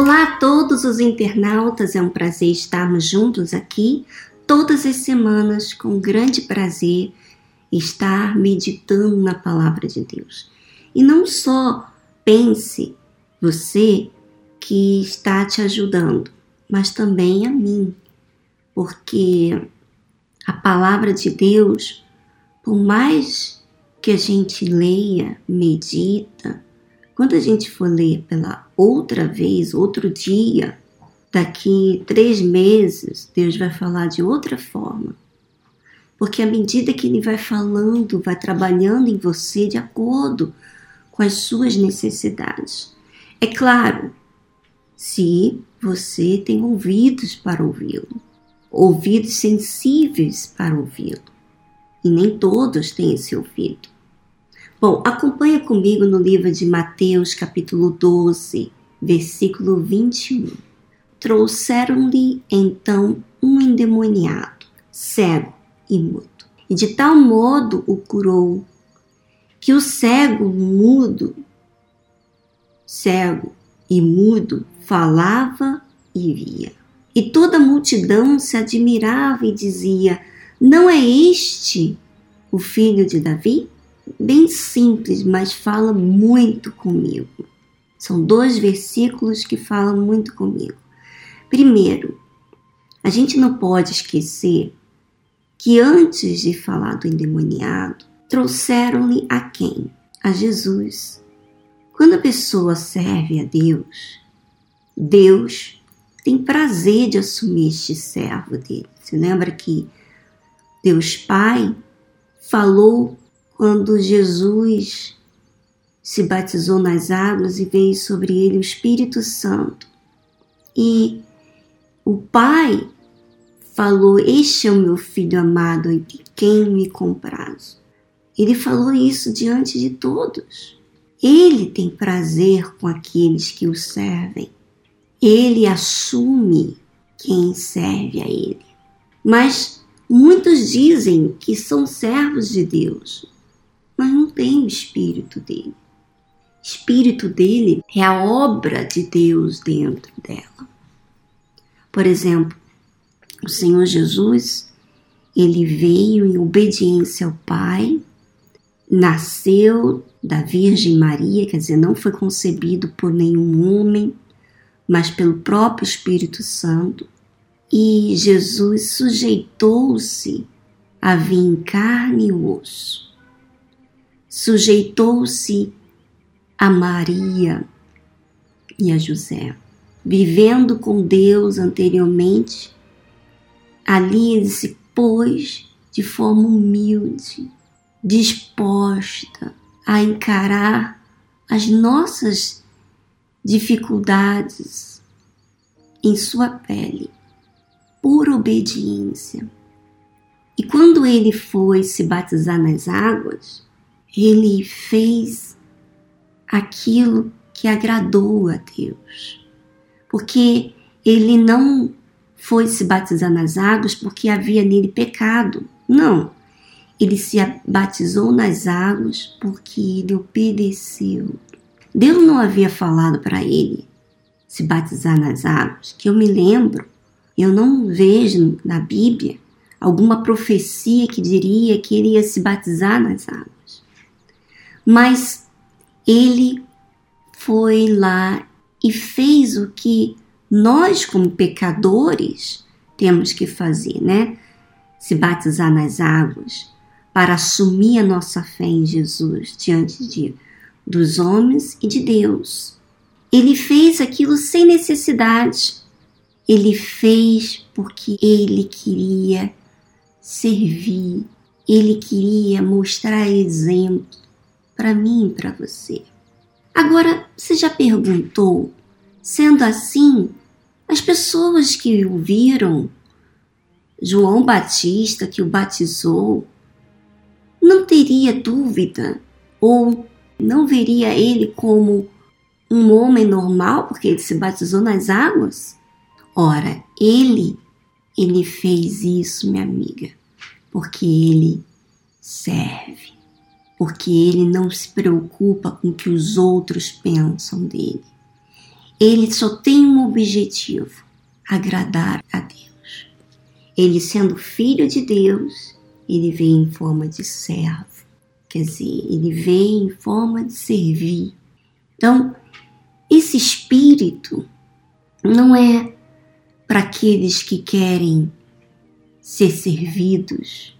Olá a todos os internautas, é um prazer estarmos juntos aqui todas as semanas com grande prazer estar meditando na palavra de Deus. E não só pense você que está te ajudando, mas também a mim, porque a palavra de Deus, por mais que a gente leia, medita, quando a gente for ler pela outra vez, outro dia, daqui três meses, Deus vai falar de outra forma. Porque à medida que Ele vai falando, vai trabalhando em você de acordo com as suas necessidades. É claro, se você tem ouvidos para ouvi-lo, ouvidos sensíveis para ouvi-lo. E nem todos têm esse ouvido. Bom, acompanha comigo no livro de Mateus, capítulo 12, versículo 21. Trouxeram-lhe então um endemoniado, cego e mudo, e de tal modo o curou, que o cego mudo, cego e mudo, falava e via. E toda a multidão se admirava e dizia: Não é este o filho de Davi? bem simples, mas fala muito comigo. São dois versículos que falam muito comigo. Primeiro, a gente não pode esquecer que antes de falar do endemoniado, trouxeram-lhe a quem? A Jesus. Quando a pessoa serve a Deus, Deus tem prazer de assumir este servo dele. Você lembra que Deus Pai falou quando Jesus se batizou nas águas e veio sobre ele o Espírito Santo. E o Pai falou: Este é o meu filho amado, em quem me comprazo. Ele falou isso diante de todos. Ele tem prazer com aqueles que o servem. Ele assume quem serve a ele. Mas muitos dizem que são servos de Deus, mas não tem o espírito dele. Espírito dele é a obra de Deus dentro dela. Por exemplo, o Senhor Jesus, ele veio em obediência ao Pai, nasceu da Virgem Maria, quer dizer, não foi concebido por nenhum homem, mas pelo próprio Espírito Santo. E Jesus sujeitou-se a vir em carne e osso sujeitou-se a Maria e a José. Vivendo com Deus anteriormente, ali ele se pôs de forma humilde, disposta a encarar as nossas dificuldades em sua pele, por obediência. E quando ele foi se batizar nas águas, ele fez aquilo que agradou a Deus. Porque ele não foi se batizar nas águas porque havia nele pecado. Não. Ele se batizou nas águas porque ele obedeceu. Deus não havia falado para ele se batizar nas águas, que eu me lembro, eu não vejo na Bíblia alguma profecia que diria que ele ia se batizar nas águas. Mas ele foi lá e fez o que nós, como pecadores, temos que fazer, né? Se batizar nas águas para assumir a nossa fé em Jesus diante de, dos homens e de Deus. Ele fez aquilo sem necessidade. Ele fez porque ele queria servir, ele queria mostrar exemplo para mim e para você. Agora, você já perguntou, sendo assim, as pessoas que o viram, João Batista que o batizou, não teria dúvida ou não veria ele como um homem normal porque ele se batizou nas águas? Ora, ele, ele fez isso, minha amiga, porque ele serve porque ele não se preocupa com o que os outros pensam dele. ele só tem um objetivo: agradar a Deus. Ele, sendo filho de Deus, ele vem em forma de servo, quer dizer, ele vem em forma de servir. Então, esse espírito não é para aqueles que querem ser servidos,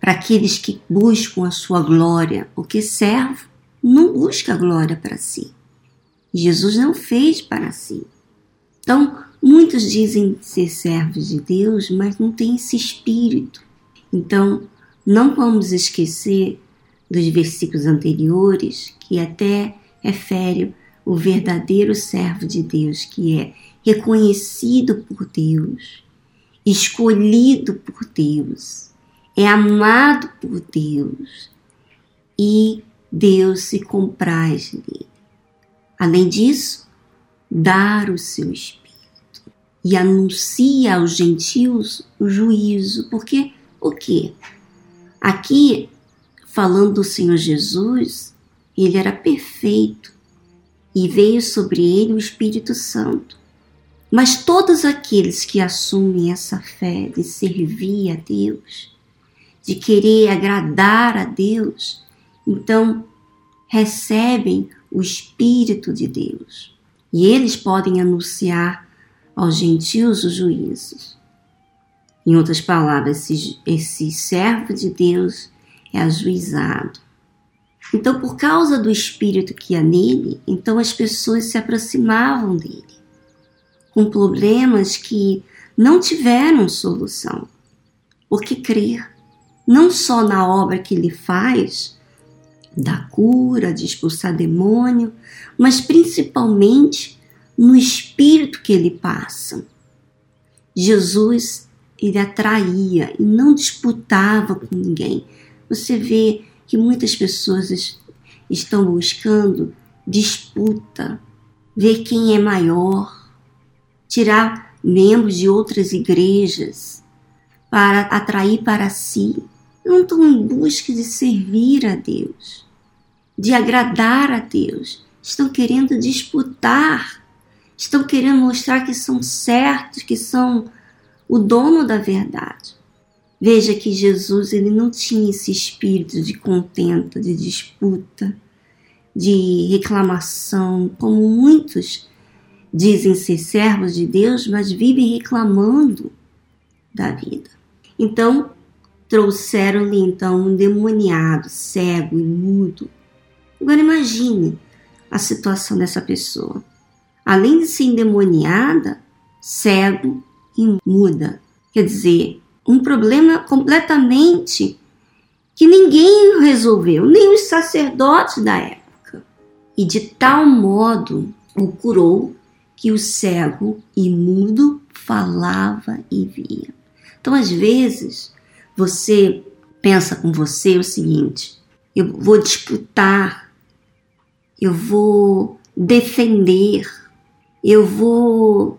para aqueles que buscam a sua glória, porque servo não busca glória para si. Jesus não fez para si. Então, muitos dizem ser servos de Deus, mas não tem esse espírito. Então, não vamos esquecer dos versículos anteriores que até refere o verdadeiro servo de Deus, que é reconhecido por Deus, escolhido por Deus, é amado por Deus e Deus se compraz dele. Além disso, dar o seu espírito e anuncia aos gentios o juízo, porque o que? Aqui, falando do Senhor Jesus, ele era perfeito e veio sobre ele o Espírito Santo. Mas todos aqueles que assumem essa fé de servir a Deus, de querer agradar a Deus, então recebem o Espírito de Deus. E eles podem anunciar aos gentios os juízos. Em outras palavras, esse, esse servo de Deus é ajuizado. Então, por causa do espírito que há nele, então as pessoas se aproximavam dele com problemas que não tiveram solução. Porque crer não só na obra que ele faz, da cura, de expulsar demônio, mas principalmente no espírito que ele passa. Jesus, ele atraía e não disputava com ninguém. Você vê que muitas pessoas estão buscando disputa, ver quem é maior, tirar membros de outras igrejas para atrair para si. Não estão em busca de servir a Deus, de agradar a Deus. Estão querendo disputar, estão querendo mostrar que são certos, que são o dono da verdade. Veja que Jesus ele não tinha esse espírito de contenta, de disputa, de reclamação, como muitos dizem ser servos de Deus, mas vivem reclamando da vida. Então, trouxeram-lhe então um demoniado, cego e mudo. Agora imagine a situação dessa pessoa. Além de ser endemoniada, cego e muda. Quer dizer, um problema completamente que ninguém resolveu, nem os sacerdotes da época. E de tal modo o curou que o cego e mudo falava e via. Então, às vezes, você pensa com você o seguinte: eu vou disputar, eu vou defender, eu vou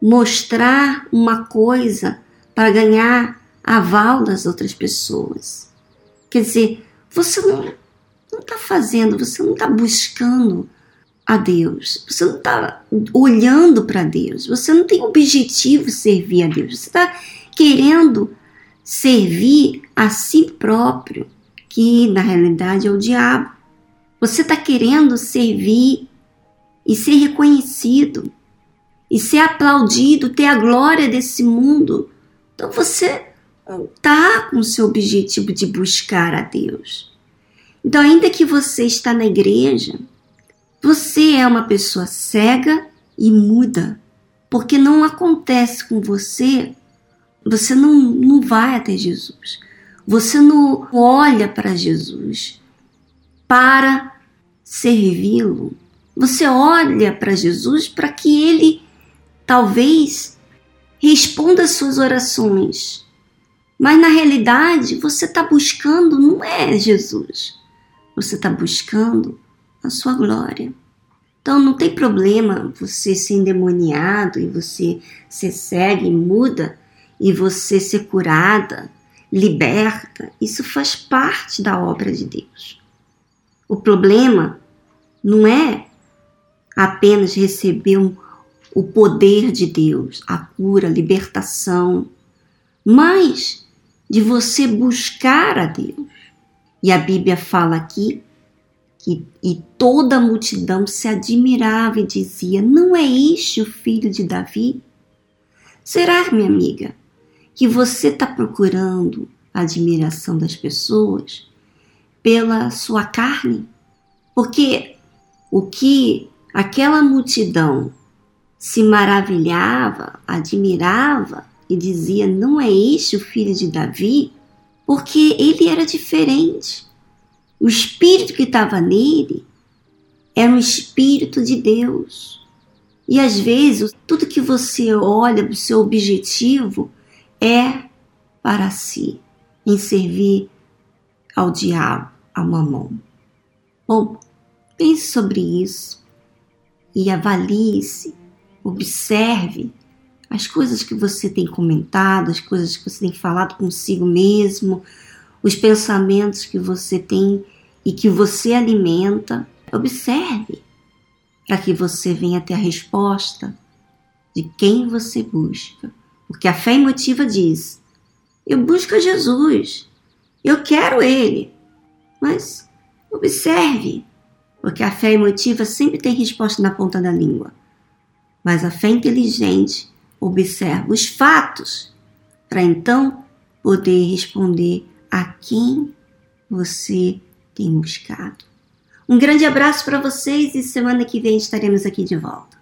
mostrar uma coisa para ganhar aval das outras pessoas. Quer dizer, você não está fazendo, você não está buscando a Deus, você não está olhando para Deus, você não tem objetivo servir a Deus, você está querendo servir a si próprio, que na realidade é o diabo. Você está querendo servir e ser reconhecido, e ser aplaudido, ter a glória desse mundo então você não está com o seu objetivo de buscar a Deus. Então, ainda que você está na igreja, você é uma pessoa cega e muda, porque não acontece com você, você não, não vai até Jesus. Você não olha para Jesus para servi-lo. Você olha para Jesus para que ele talvez responda às suas orações. Mas na realidade, você está buscando não é Jesus, você está buscando a sua glória. Então não tem problema você ser endemoniado e você ser cega e muda e você ser curada, liberta. Isso faz parte da obra de Deus. O problema não é apenas receber o poder de Deus, a cura, a libertação, mas de você buscar a Deus. E a Bíblia fala aqui que e toda a multidão se admirava e dizia: Não é este o filho de Davi? Será, minha amiga, que você está procurando a admiração das pessoas pela sua carne? Porque o que aquela multidão se maravilhava, admirava e dizia: Não é este o filho de Davi? Porque ele era diferente. O espírito que estava nele era um espírito de Deus. E às vezes, tudo que você olha, o seu objetivo é para si, em servir ao diabo, ao mamão. Bom, pense sobre isso e avalie-se, observe as coisas que você tem comentado, as coisas que você tem falado consigo mesmo, os pensamentos que você tem e que você alimenta. Observe para que você venha ter a resposta de quem você busca. Porque a fé emotiva diz: eu busco Jesus, eu quero Ele. Mas observe, porque a fé emotiva sempre tem resposta na ponta da língua. Mas a fé inteligente observa os fatos para então poder responder a quem você tem buscado. Um grande abraço para vocês e semana que vem estaremos aqui de volta.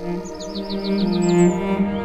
Música